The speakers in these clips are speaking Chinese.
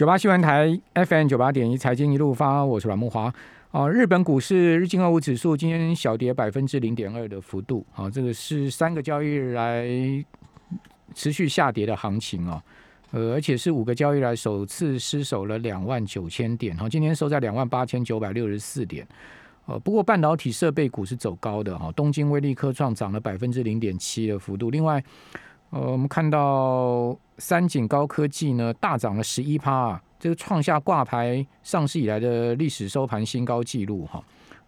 九八新闻台 FM 九八点一财经一路发，我是阮木华。哦，日本股市日经二五指数今天小跌百分之零点二的幅度，好，这个是三个交易日来持续下跌的行情哦。呃，而且是五个交易来首次失守了两万九千点，好，今天收在两万八千九百六十四点。呃，不过半导体设备股是走高的哈，东京威力科创涨了百分之零点七的幅度，另外。呃，我们看到三井高科技呢大涨了十一趴啊，这个创下挂牌上市以来的历史收盘新高纪录哈。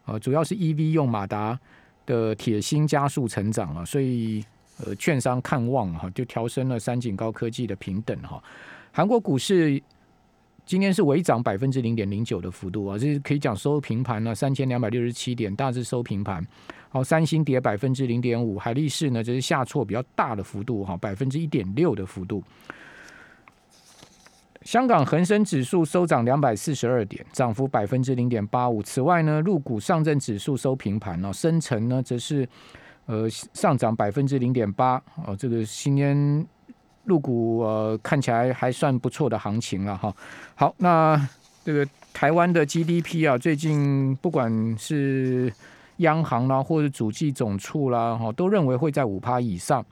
呃，主要是 EV 用马达的铁心加速成长啊，所以呃，券商看望哈，就调升了三井高科技的平等哈。韩国股市。今天是微涨百分之零点零九的幅度啊，这是可以讲收平盘了，三千两百六十七点，大致收平盘。好，三星跌百分之零点五，海力士呢这是下挫比较大的幅度哈，百分之一点六的幅度。香港恒生指数收涨两百四十二点，涨幅百分之零点八五。此外呢，陆股上证指数收平盘哦，深成呢则是呃上涨百分之零点八哦，这个今天。入股呃看起来还算不错的行情了哈。好，那这个台湾的 GDP 啊，最近不管是央行啦，或者主计总处啦，哈，都认为会在五趴以上。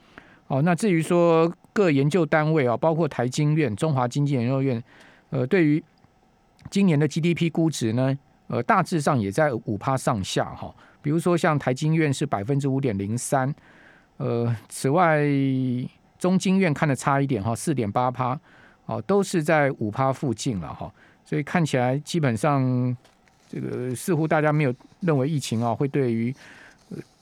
哦，那至于说各研究单位啊，包括台经院、中华经济研究院，呃，对于今年的 GDP 估值呢，呃，大致上也在五趴上下哈。比如说像台经院是百分之五点零三，呃，此外。中经院看的差一点哈，四点八趴，哦，都是在五趴附近了哈，所以看起来基本上这个似乎大家没有认为疫情啊会对于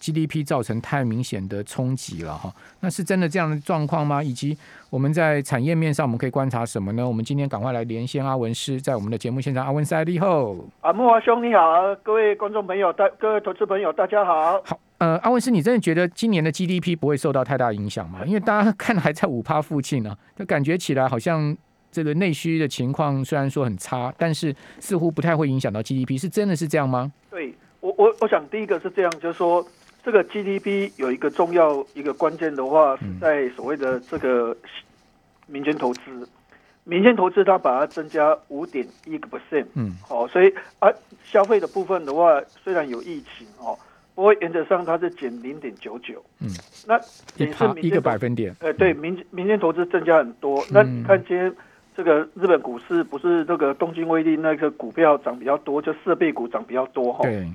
GDP 造成太明显的冲击了哈，那是真的这样的状况吗？以及我们在产业面上我们可以观察什么呢？我们今天赶快来连线阿文师，在我们的节目现场，阿文赛利后，啊，木华兄你好，各位观众朋友大各位投资朋友大家好，好。呃，阿文师，你真的觉得今年的 GDP 不会受到太大影响吗？因为大家 看还在五趴附近呢，就感觉起来好像这个内需的情况虽然说很差，但是似乎不太会影响到 GDP，是真的是这样吗？对我，我我想第一个是这样，就是说这个 GDP 有一个重要一个关键的话是在所谓的这个民间投资，民间投资它把它增加五点一个 percent，嗯，好，所以啊消费的部分的话，虽然有疫情哦。不过原则上它是减零点九九，嗯，那也是一个百分点。呃，对，民民间投资增加很多。那你看今天这个日本股市不是这个东京威力那个股票涨比较多，就设备股涨比较多哈。对。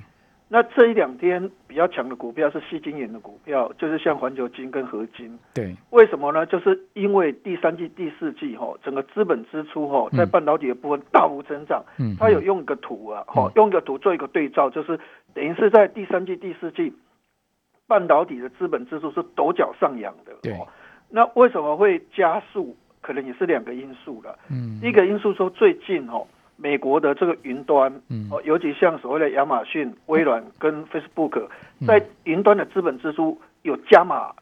那这一两天比较强的股票是细晶圆的股票，就是像环球金跟合金。对，为什么呢？就是因为第三季、第四季哈，整个资本支出哈，在半导体的部分大幅增长。嗯，它有用一个图啊，哈，用一个图做一个对照，就是等于是在第三季、第四季，半导体的资本支出是陡角上扬的。对，那为什么会加速？可能也是两个因素了。嗯，第一个因素说最近哈。美国的这个云端，哦，尤其像所谓的亚马逊、微软跟 Facebook，在云端的资本支出有加码、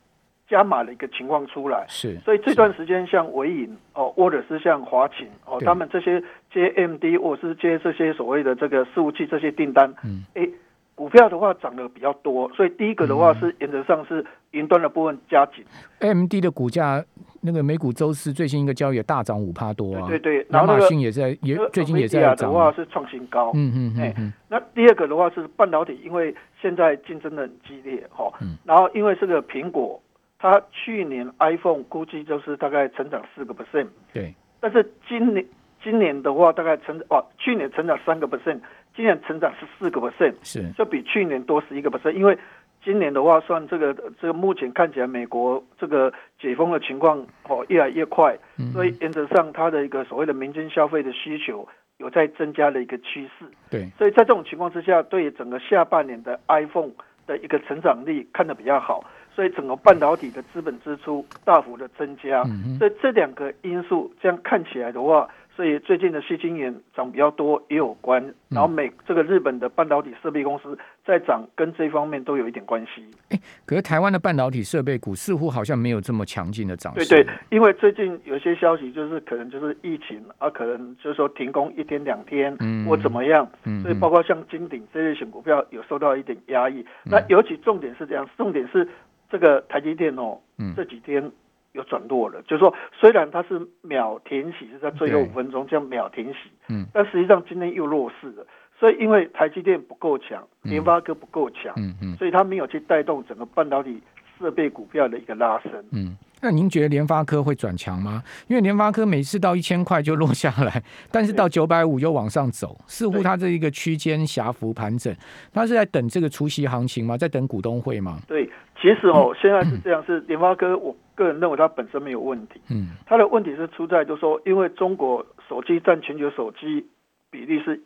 加码的一个情况出来。是，所以这段时间像微影哦，或者是像华擎哦，他们这些接 MD 或是接这些所谓的这个服务器这些订单，嗯，哎。股票的话涨得比较多，所以第一个的话是原则上是云端的部分加紧。M D 的股价那个美股周四最新一个交易大涨五趴多啊，对对。亚马逊也在也最近也在涨。的话是创新高。嗯嗯嗯嗯。那第二个的话是半导体，因为现在竞争的很激烈哈。嗯。然后因为这个苹果，它去年 iPhone 估计就是大概成长四个 percent。对。但是今年今年的话大概成哦，去年成长三个 percent。今年成长是四个 percent，是就比去年多十一个 percent。因为今年的话，算这个这个目前看起来，美国这个解封的情况哦越来越快，所以原则上它的一个所谓的民间消费的需求有在增加的一个趋势。对，所以在这种情况之下，对整个下半年的 iPhone 的一个成长力看得比较好，所以整个半导体的资本支出大幅的增加。所以这两个因素这样看起来的话。所以最近的细晶圆涨比较多也有关，然后美这个日本的半导体设备公司在涨，跟这方面都有一点关系。哎，可是台湾的半导体设备股似乎好像没有这么强劲的涨势。对对，因为最近有些消息就是可能就是疫情啊，可能就是说停工一天两天，嗯，或怎么样，嗯，所以包括像金鼎这类型股票有受到一点压抑。那尤其重点是这样，重点是这个台积电哦，这几天。有转弱了，就是说虽然它是秒停息是在最后五分钟这样秒停息，嗯但实际上今天又弱势了。所以因为台积电不够强，嗯联发科不够强，嗯嗯所以它没有去带动整个半导体设备股票的一个拉升。嗯。那您觉得联发科会转强吗？因为联发科每次到一千块就落下来，但是到九百五又往上走，似乎它这一个区间狭幅盘整，它是在等这个除夕行情吗？在等股东会吗？对，其实哦，现在是这样，是联发科，我个人认为它本身没有问题，嗯它的问题是出在就是说，因为中国手机占全球手机比例是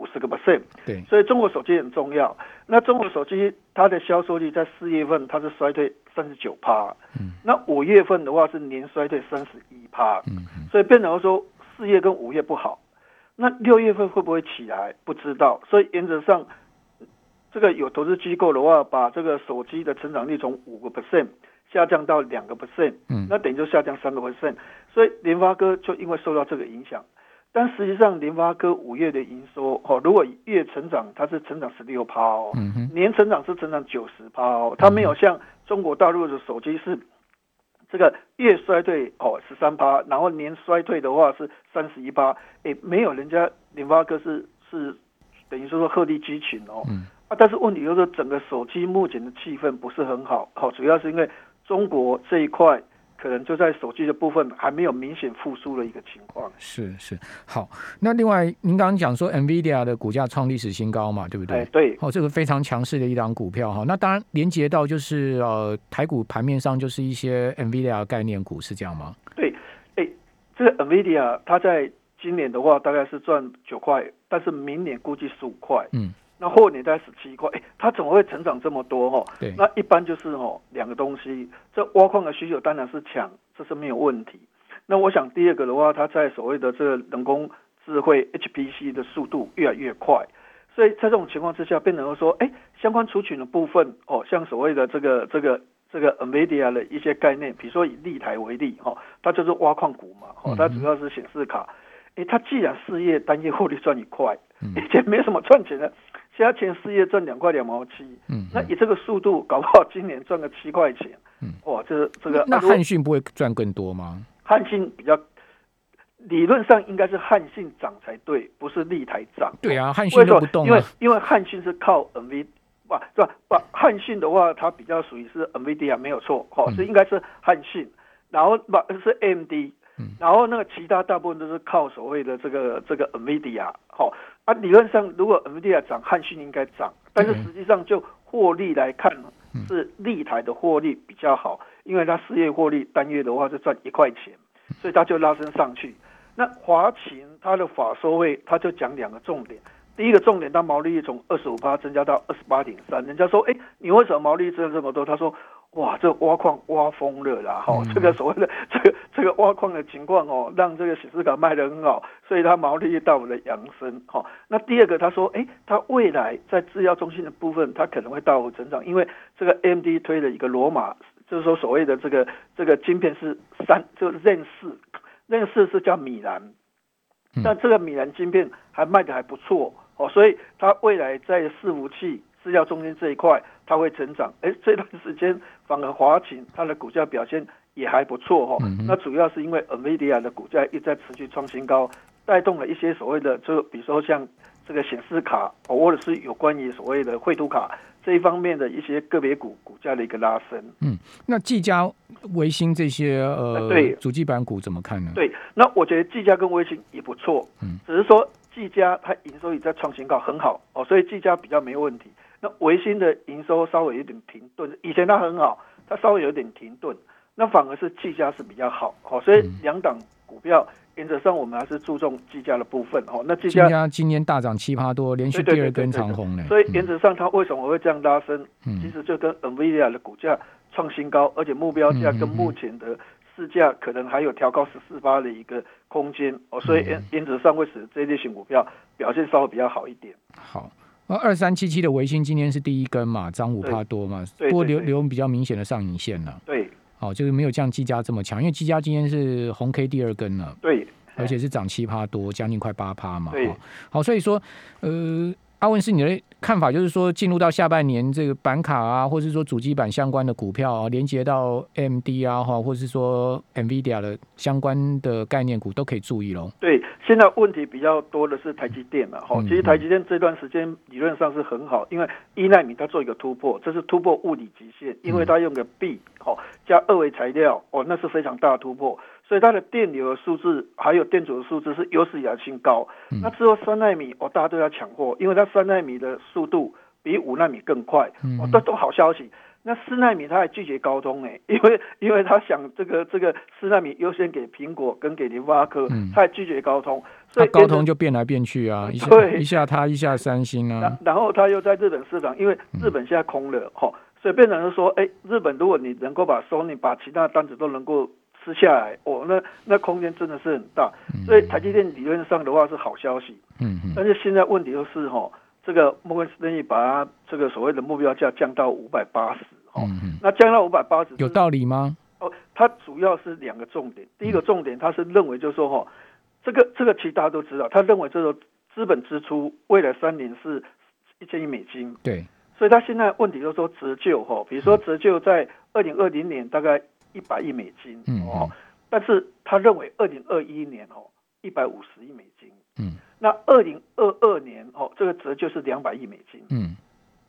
五十个 percent，对，所以中国手机很重要。那中国手机它的销售率在四月份它是衰退三十九趴，嗯那五月份的话是年衰退三十一趴，嗯嗯所以变成说四月跟五月不好。那六月份会不会起来？不知道。所以原则上，这个有投资机构的话，把这个手机的成长率从五个 percent 下降到两个 percent，嗯那等于就下降三个 percent。所以联发哥就因为受到这个影响，但实际上联发科五月的营收哦，如果月成长，它是成长十六趴哦，嗯，年成长是成长九十趴哦，它没有像中国大陆的手机是这个月衰退哦十三趴，然后年衰退的话是三十一趴，诶，没有人家联发科是是等于说是鹤立鸡群哦，嗯。啊，但是问题就是整个手机目前的气氛不是很好，好、主要是因为中国这一块可能就在手机的部分还没有明显复苏的一个情况。是是好。那另外，您刚刚讲说 NVIDIA 的股价创历史新高嘛，对不对？哎，对，哦，这个非常强势的一档股票哈。那当然连接到就是呃台股盘面上就是一些 NVIDIA 概念股是这样吗？对，哎，这个 NVIDIA 它在今年的话大概是赚九块，但是明年估计十五块，嗯，那后年大概十七块，哎，它怎么会成长这么多哦？对，那一般就是哦两个东西，这挖矿的需求当然是强，这是没有问题。那我想第二个的话，它在所谓的这个人工智慧 HPC 的速度越来越快，所以在这种情况之下，变成说，哎，相关族群的部分哦，像所谓的这个这个这个 NVIDIA 的一些概念，比如说以立台为例，哈、哦，它就是挖矿股嘛，哦，它主要是显示卡。诶，它既然事业单月获利赚一块，以前没什么赚钱的，现在前四月赚两块两毛七，嗯，那以这个速度，搞不好今年赚个七块钱，嗯，哇，这这个那汉讯不会赚更多吗？汉信比较，理论上应该是汉信涨才对，不是立台涨。对啊，汉讯为什么都不？动因为啊。因为汉信是靠 NV，不是吧？不，汉信的话，它比较属于是 NVIDIA 没有错，哦，嗯是应该是汉信，然后不是 AMD，嗯然后那个其他大部分都是靠所谓的这个这个 NVIDIA，好、啊，理论上如果 NVIDIA 涨，汉信应该涨，但是嗯实际上就获利来看呢，是立台的获利比较好，因为它四月获利单月的话是赚一块钱，所以它就拉升上去。那华勤它的法收会，它就讲两个重点。第一个重点，它毛利率从二十五趴增加到二十八点三。人家说，哎，你为什么毛利率增这么多？他说，哇，这挖矿挖疯了啦！哈、嗯这个所谓的 这个这个挖矿的情况哦，让这个显示卡卖得很好，所以它毛利率大幅的扬升。哈、那第二个，他说，哎，它未来在制药中心的部分，它可能会大幅成长，因为这个 AMD 推了一个罗马，就是说所谓的这个这个晶片是三，就是 Zen 四，Zen 四是叫米兰。嗯但这个米兰晶片还卖的还不错哦，所以它未来在伺服器资料中间这一块，它会成长。哎，这段时间反而华勤它的股价表现也还不错哦。嗯那主要是因为 NVIDIA 的股价一直在持续创新高，带动了一些所谓的，就比如说像这个显示卡，哦或者是有关于所谓的绘图卡这一方面的一些个别股股价的一个拉升。嗯那技嘉、维新这些呃呃对主机板股怎么看呢？对，那我觉得技嘉跟微星也不错，嗯，只是说技嘉它营收也在创新高，很好哦，所以技嘉比较没问题。那维新的营收稍微有点停顿，以前它很好，它稍微有点停顿，那反而是技嘉是比较好哦，所以嗯两档股票原则上我们还是注重技嘉的部分哦。那技技嘉，今年大涨七八多，连续第二根长红呢。所以原则上它为什么会这样拉升？嗯其实就跟 NVIDIA 的股价创新高，而且目标价跟目前的市价可能还有调高十四八的一个空间哦，所以原原则上会使这类型股票表现稍微比较好一点。好。那二三七七的维新今天是第一根嘛，涨五对趴多嘛，不过留留比较明显的上影线了。对好，就是没有像技嘉这么强，因为技嘉今天是红 K 第二根了，对，而且是涨七帕多，将近快八趴嘛。对哈好，所以说呃。阿文是你的看法，就是说进入到下半年，这个板卡啊，或者是说主机板相关的股票啊，连接到 AMD 啊，哈，或者是说 NVIDIA 的相关的概念股都可以注意喽。对，现在问题比较多的是台积电了，哈，其实台积电这段时间理论上是很好，因为一纳米它做一个突破，这是突破物理极限，因为它用个 B 好加二维材料，哦，那是非常大的突破。所以它的电流的数字还有电阻的数字是有史以来新高。那之后三纳米哦，大家都要抢货，因为它三纳米的速度比五纳米更快。哦，这都好消息。那四纳米它还拒绝高通 哎，因为因为他想这个这个四纳米优先给苹果跟给联发科，他还拒绝高通。所以高通就变来变去啊，一下一下他一下三星啊。然后他又在日本市场，因为日本现在空了哈，所以变成是说，哎，日本如果你能够把 Sony 把其他单子都能够。吃下来哦，那那空间真的是很大，所以台积电理论上的话是好消息。嗯嗯。但是现在问题就是哈，这个摩根士丹利把它这个所谓的目标价降到五百八十，哦，那降到五百八十有道理吗？哦，它主要是两个重点，第一个重点它是认为就是说哈，这个这个其实大家都知道，他认为这个资本支出未来三年是一千亿美金。对。所以他现在问题就是说折旧哈，比如说折旧在二零二零年大概。一百亿美金哦，但是他认为二零二一年哦一百五十亿美金，嗯，那二零二二年哦这个折就是两百亿美金，嗯，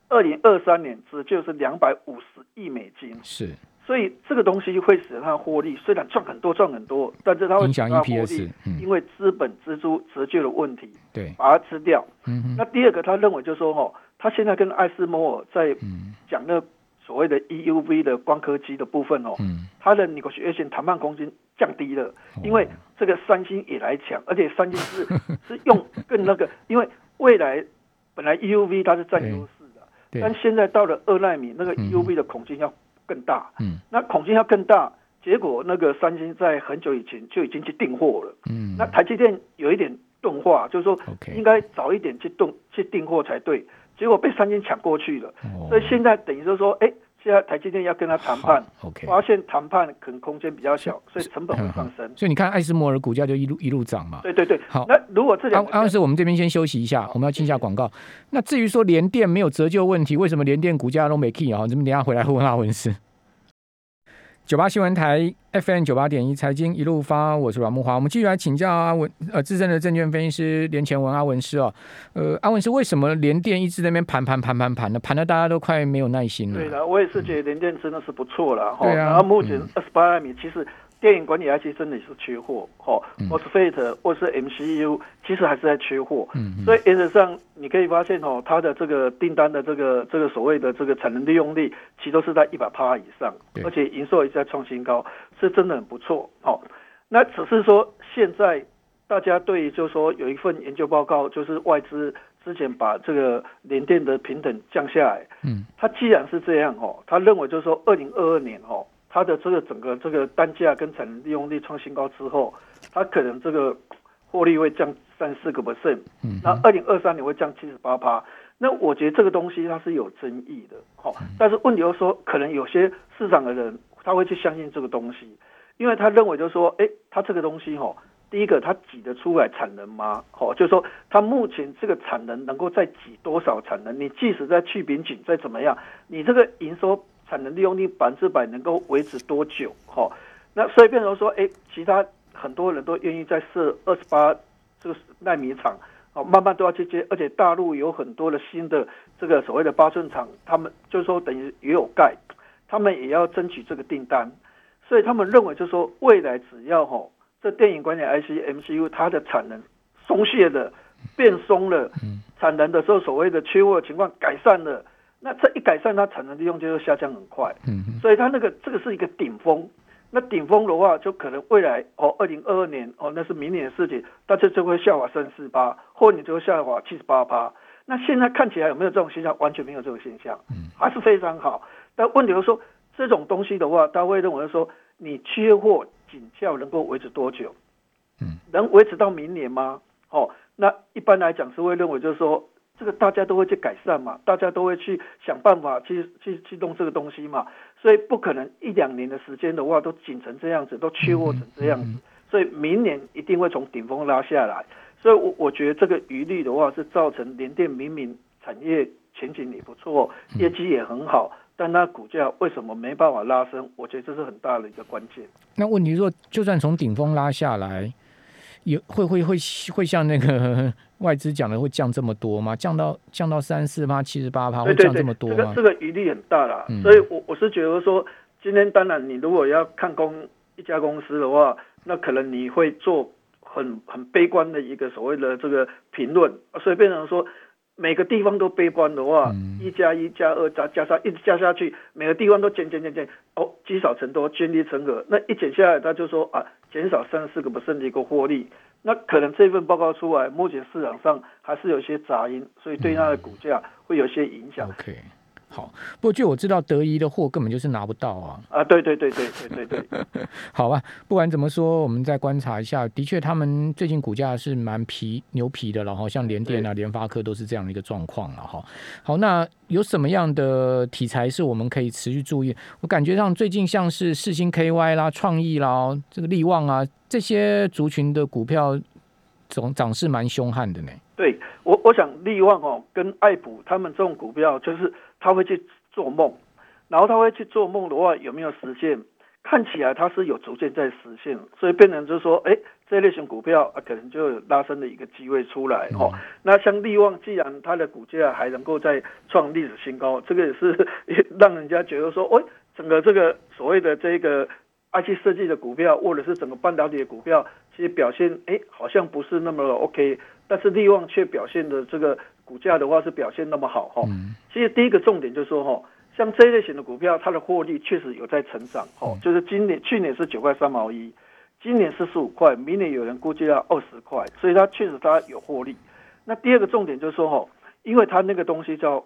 二零二三年折就是两百五十亿美金，是，所以这个东西会使它获利，虽然赚很多赚很多，但是它会影响 EPS，因为资本支出折旧的问题，对，把它吃掉。嗯，那第二个他认为就是说哦，他现在跟艾斯摩尔在讲那。所谓的 EUV 的光刻机的部分哦，它的 negotiation 谈判空间降低了，因为这个三星也来抢，而且三星是 是用更那个，因为未来本来 EUV 它是占优势的，但现在到了二纳米，那个 EUV 的孔径要更大，嗯，那孔径要更大，结果那个三星在很久以前就已经去订货了，嗯，那台积电有一点钝化，就是说应该早一点去动去订货才对。结果被三星抢过去了，所以现在等于就是说，哎，现在台积电要跟他谈判，OK，发现谈判可能空间比较小，所以成本会上升。所以你看艾斯摩尔股价就一路一路涨嘛。对对对，好。那如果这两，安安师，我们这边先休息一下，我们要进一下广告。那至于说联电没有折旧问题，为什么联电股价都没 key 啊？你们等下回来问阿文师。九八新闻台 FM 九八点一财经一路发，我是阮木华。我们继续来请教阿文，呃，资深的证券分析师连前文阿文师哦。呃，阿文师为什么连电一直在那边盘盘盘盘盘的，盘的大家都快没有耐心了？对的，我也是觉得连电真的是不错了哈。对啊。然后目前二十八纳米其实。电影管理 IC 真的是缺货，哈，MOSFET 或是 MCU 其实还是在缺货，嗯，所以原则上你可以发现哦，它的这个订单的这个这个所谓的这个产能利用率，其实都是在一百帕以上，而且营收也在创新高，是真的很不错，哦，那只是说现在大家对于就是说有一份研究报告，就是外资之前把这个联电的平等降下来，嗯，他既然是这样哦，他认为就是说二零二二年哦。它的这个整个这个单价跟产能利用率创新高之后，它可能这个获利会降三四个 percent，嗯，那二零二三年会降七十八趴。那我觉得这个东西它是有争议的，好，但是问题就是说，可能有些市场的人他会去相信这个东西，因为他认为就是说，哎，他这个东西哈，第一个他挤得出来产能吗？好，就是说他目前这个产能能够再挤多少产能？你即使在去瓶颈再怎么样，你这个营收。产能利用率百分之百能够维持多久？哈，那所以变成说，哎，其他很多人都愿意在设二十八这个纳米厂，哦，慢慢都要去接，而且大陆有很多的新的这个所谓的八寸厂，他们就是说等于也有盖，他们也要争取这个订单，所以他们认为就是说，未来只要哈这电影管理 IC MCU 它的产能松懈的变松了，产能的时候所谓的缺货情况改善了。那这一改善，它产能利用就下降很快，嗯，所以它那个这个是一个顶峰。那顶峰的话，就可能未来哦，二零二二年哦，那是明年的事情，大家就会下滑三四八，或你就会下滑七十八趴。那现在看起来有没有这种现象？完全没有这种现象，嗯，还是非常好。但问题是说，这种东西的话，他会认为说，你缺货紧俏能够维持多久？嗯，能维持到明年吗？哦，那一般来讲是会认为就是说。这个大家都会去改善嘛，大家都会去想办法去去去弄这个东西嘛，所以不可能一两年的时间的话都紧成这样子，都缺货成这样子，所以明年一定会从顶峰拉下来。所以我我觉得这个余力的话是造成联电明明产业前景也不错，业绩也很好，但它股价为什么没办法拉升？我觉得这是很大的一个关键。那问题说，就算从顶峰拉下来，也会会会会像那个外资讲的会降这么多吗？降到降到三四八、七十八趴会降这么多吗？这个这个余力很大啦，所以我我是觉得说，今天当然你如果要看公一家公司的话，那可能你会做。很很悲观的一个所谓的这个评论，所以变成说每个地方都悲观的话，一加一加二加加上一直加下去，每个地方都减减减减，哦，积少成多，涓滴成河，那一减下来，他就说啊，减少三四个不甚的一个获利，那可能这份报告出来，目前市场上还是有些杂音，所以对它的股价会有些影响。好，不过据我知道，德仪的货根本就是拿不到啊！啊，对对对对对对对，好吧，不管怎么说，我们再观察一下。的确，他们最近股价是蛮皮牛皮的了哈，像联电啊、联发科都是这样的一个状况了哈。好，那有什么样的题材是我们可以持续注意？我感觉上最近像是世星 KY 啦、创意啦、这个力旺啊这些族群的股票总涨势蛮凶悍的呢。对我，我想力旺哦跟爱普他们这种股票就是。他会去做梦，然后他会去做梦的话，有没有实现？看起来他是有逐渐在实现，所以变成就是说，哎，这类型股票啊，可能就有拉升的一个机会出来哦。那像利旺，既然它的股价还能够再创历史新高，这个也是 让人家觉得说，哎，整个这个所谓的这个 IC 设计的股票，或者是整个半导体的股票，其实表现哎好像不是那么 OK，但是利旺却表现的这个。股价的话是表现那么好哈，其实第一个重点就是说哈，像这一类型的股票，它的获利确实有在成长哈，就是今年去年是九块三毛一，今年是十五块，明年有人估计要二十块，所以它确实它有获利。那第二个重点就是说哈，因为它那个东西叫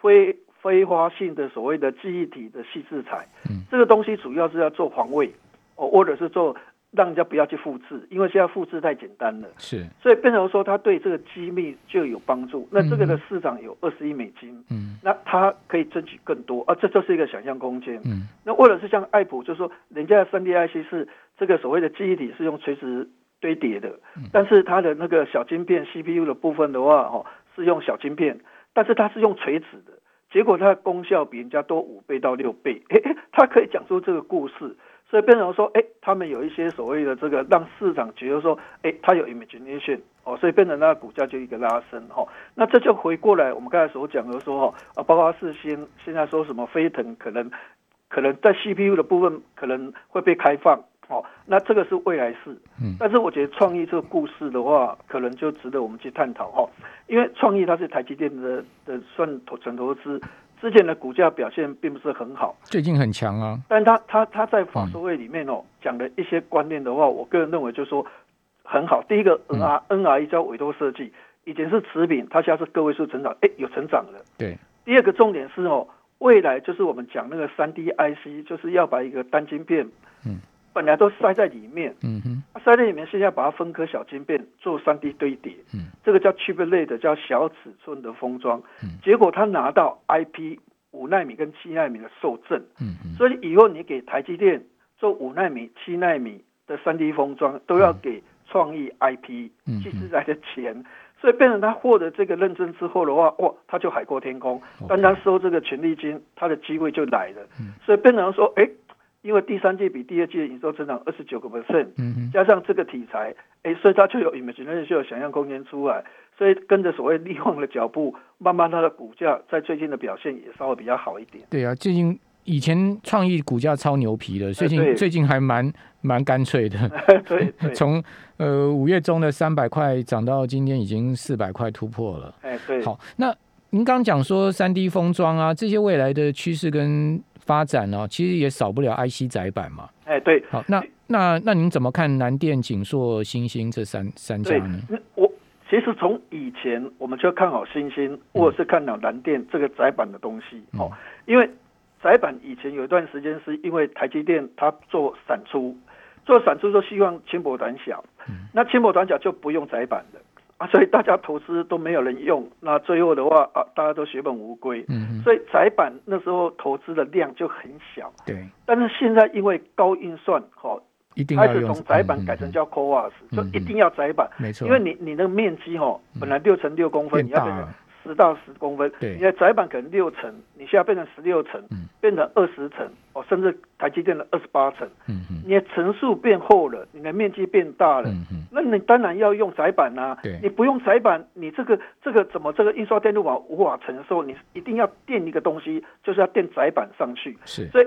非非花性的所谓的记忆体的细制材，这个东西主要是要做防卫哦，或者是做。让人家不要去复制，因为现在复制太简单了。是，所以变成说，它对这个机密就有帮助。那这个的市场有二十亿美金，嗯，那它可以争取更多啊，这就是一个想象空间。嗯，那或者是像爱普，就是说，人家的三 D IC 是这个所谓的记忆体是用垂直堆叠的，但是它的那个小晶片 CPU 的部分的话，哦，是用小晶片，但是它是用垂直的，结果它的功效比人家多五倍到六倍，它可以讲出这个故事。所以变成说，哎，他们有一些所谓的这个让市场觉得说，哎，它有 imagination 哦，所以变成那个股价就一个拉升哈。那这就回过来，我们刚才所讲的说哈，啊，包括四星现在说什么飞腾可能可能在 CPU 的部分可能会被开放哦，那这个是未来式。嗯。但是我觉得创意这个故事的话，可能就值得我们去探讨哈，因为创意它是台积电的的算投纯投资。之前的股价表现并不是很好，最近很强啊。但他他他在法说会里面哦讲的一些观念的话，我个人认为就是说很好。第一个 N R N R E 叫委托设计，以前是持平，它现在是个位数成长，哎，有成长了。对。第二个重点是哦，未来就是我们讲那个三 D I C，就是要把一个单晶片，嗯。本来都塞在里面，嗯哼，塞在里面，现在把它分颗小晶片做三 D 堆叠，嗯，这个叫 chiplet，叫小尺寸的封装，嗯，结果他拿到 IP 五纳米跟七纳米的受证，嗯嗯，所以以后你给台积电做五纳米、七纳米的三 D 封装，都要给创意 IP 其实来的钱，所以变成他获得这个认证之后的话，哇，他就海阔天空，单单收这个权利金，他的机会就来了，所以变成说，哎。因为第三季比第二季的营收增长二十九个 percent，加上这个题材，哎，所以它就有 imagination 就有想象空间出来，所以跟着所谓利旺的脚步，慢慢它的股价在最近的表现也稍微比较好一点。对啊，最近以前创意股价超牛皮的，最近最近还蛮蛮干脆的。对，从呃五月中的三百块涨到今天已经四百块突破了。哎，对。好，那您刚讲说三 D 封装啊，这些未来的趋势跟发展呢，其实也少不了 IC 载板嘛。哎，对。好，那那那您怎么看南电、景硕、星星这三三家呢？我其实从以前我们就看好星星，或者是看好南电这个载板的东西。哦，因为载板以前有一段时间是因为台积电它做闪出，做闪出就希望轻薄短小，嗯那轻薄短小就不用载板的。啊，所以大家投资都没有人用，那最后的话啊，大家都血本无归。嗯所以窄板那时候投资的量就很小。对。但是现在因为高运算，哦，一定开始从窄板嗯改成叫 CoWAS，、嗯就一定要窄板，没错，因为你你那个面积哦，本来六乘六公分，变你要十到十公分，对你的窄板可能六层，你现在变成十六层，嗯变成二十层，哦，甚至台积电的二十八层，你的层数变厚了，你的面积变大了。那你当然要用窄板啦、对你不用窄板，你这个这个怎么这个印刷电路板无法承受？你一定要垫一个东西，就是要垫窄板上去。是，所以，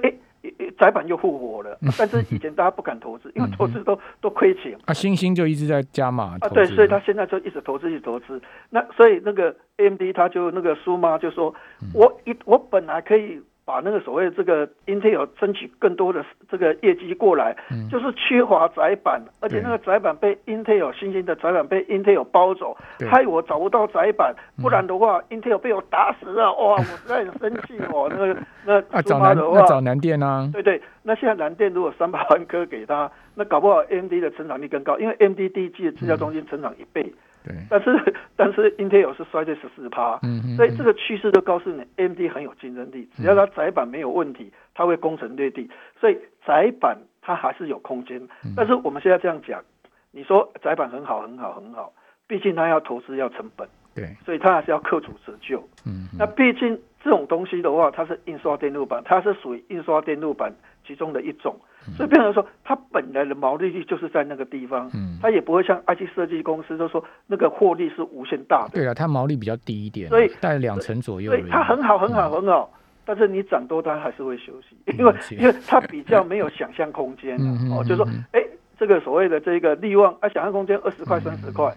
窄板又复活了。但是以前大家不敢投资，因为投资都都亏钱。啊，星星就一直在加码啊，对，所以他现在就一直投资，一直投资。那所以那个 AMD 他就那个苏妈就说，我一我本来可以把那个所谓这个 Intel 争取更多的这个业绩过来，嗯。就是缺乏窄板，而且那个窄板被 Intel 新兴的窄板被 Intel 包走，害我找不到窄板，不然的话、Intel 被我打死了，哇，我实在很生气哦。那个那啊，苏找南那找南电啊，对对，那现在蓝电如果三百万颗给他，那搞不好 AMD 的成长率更高，因为 AMD 第一季的制造中心成长一倍，对，但是 但是 Intel 是衰退十四趴，嗯嗯，所以这个趋势就告诉你 AMD 很有竞争力，只要它窄板没有问题，它会攻城略地，所以窄板它还是有空间。嗯。但是我们现在这样讲，你说窄板很好很好很好，毕竟它要投资要成本，对，所以它还是要克主折旧。嗯那毕竟这种东西的话，它是印刷电路板，它是属于印刷电路板其中的一种，所以变成说它本来的毛利率就是在那个地方，嗯，它也不会像 IT 设计公司就说那个获利是无限大的，对啊，它毛利比较低一点，所以大概两成左右所以它很好很好很好。但是你涨多，它还是会休息，因为因为它比较没有想象空间、哦，就是说哎，这个所谓的这个利旺啊，想象空间二十块、三十块，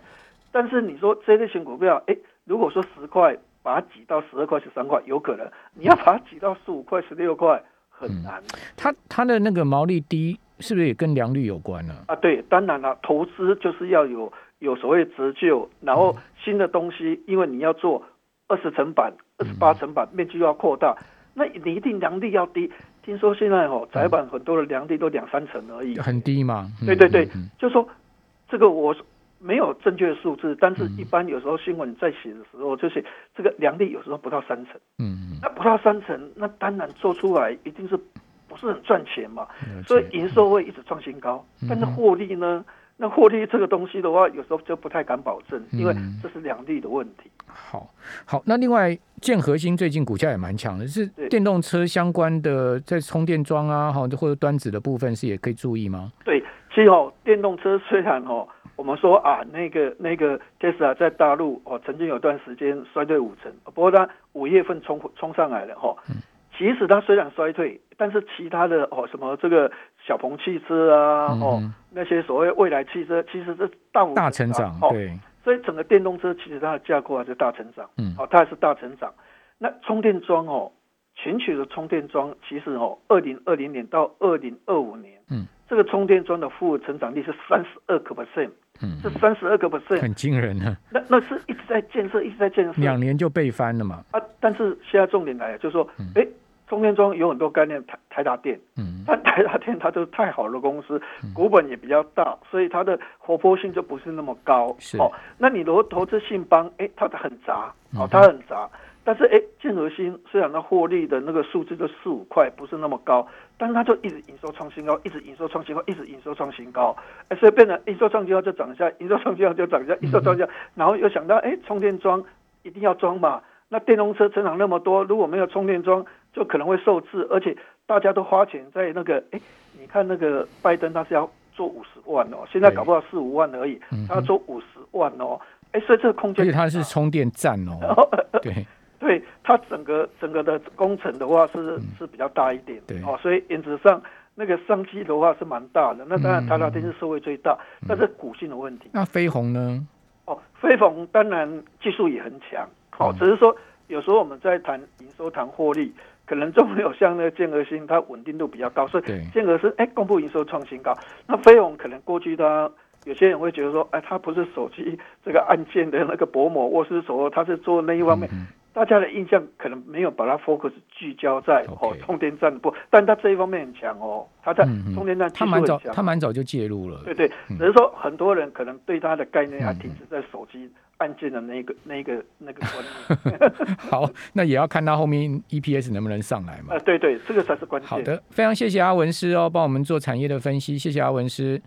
但是你说这类型股票，哎，如果说十块把它挤到十二块、十三块，有可能；你要把它挤到十五块、十六块，很难、它它的那个毛利低，是不是也跟良率有关呢？啊。对，当然了，投资就是要有有所谓折旧，然后新的东西，因为你要做二十层板、二十八层板，面积又要扩大，那你一定良率要低。听说现在哦，窄板很多的良率都两三层而已，很低嘛？嗯对对对就说这个我没有正确的数字，但是嗯。一般有时候新闻在写的时候，就是这个良率有时候不到三成，嗯嗯。那不到三成，那当然做出来一定是不是很赚钱嘛，嗯，所以营收会一直创新高，嗯。但是获利呢？那获利这个东西的话，有时候就不太敢保证，因为嗯这是良率的问题。好好，那另外建核心最近股价也蛮强的，是对。电动车相关的，在充电桩啊，哈或者端子的部分是也可以注意吗？对，其实哦，电动车虽然哦，我们说啊，那个那个 Tesla 在大陆哦，曾经有段时间衰退五成，不过它五月份冲冲上来了哈、哦。其实它虽然衰退，但是其他的哦，什么这个小鹏汽车啊，嗯哦，那些所谓未来汽车，其实是大幅大成长，哦。对，所以整个电动车其实它的架构还是大成长，嗯哦，它还是大成长。那充电桩哦，全球的充电桩其实哦，二零二零年到二零二五年，嗯，这个充电桩的复合成长率是三十二个 percent，嗯，是三十二个 percent，很惊人呢，那那是一直在建设，一直在建设。两年就被翻了嘛，啊。但是现在重点来了，就是说嗯，哎、充电桩有很多概念，台台达电，嗯。但 台达电它就是太好的公司，股本也比较大，所以它的活泼性就不是那么高。是。哦，那你如果投资信邦，哎，它的很杂，嗯哦，它很杂。但是哎，建核心虽然它获利的那个数字就四五块，不是那么高，但是它就一直营收创新高，一直营收创新高，一直营收创新高，哎，所以变成营收创新高就涨一下，营收创新高就涨一下，营收创新高，然后又想到哎，充电桩一定要装嘛，那电动车成长那么多，如果没有充电桩，就可能会受制，而且大家都花钱在那个，哎，你看那个拜登他是要做五十万哦，现在搞不好四五万而已嗯，他要做五十万哦，哎，所以这个空间而且它是充电站哦，对，对它整个整个的工程的话是是比较大一点哦，所以原则上那个商机的话是蛮大的。那当然嗯台达电是社会最大，但是股性的问题那飞鸿呢？哦。飞鸿当然技术也很强，哦嗯，只是说有时候我们在谈营收、谈获利，可能就没有像那个建和新它稳定度比较高，所以对建和是哎公布营收创新高，那飞鸿可能过去它。有些人会觉得说，哎，它不是手机这个按键的那个薄膜握式手，它是做那一方面。嗯大家的印象可能没有把它 focus 聚焦在哦充电站不，但它这一方面很强哦，它在充电站技他蛮早，术很强。他蛮早就介入了。对对，嗯只是说很多人可能对它的概念还嗯停止在手机按键的那个、那个、那个观念。好，那也要看他后面 EPS 能不能上来嘛啊，。对对，这个才是关键。好的，非常谢谢阿文师哦，帮我们做产业的分析，谢谢阿文师。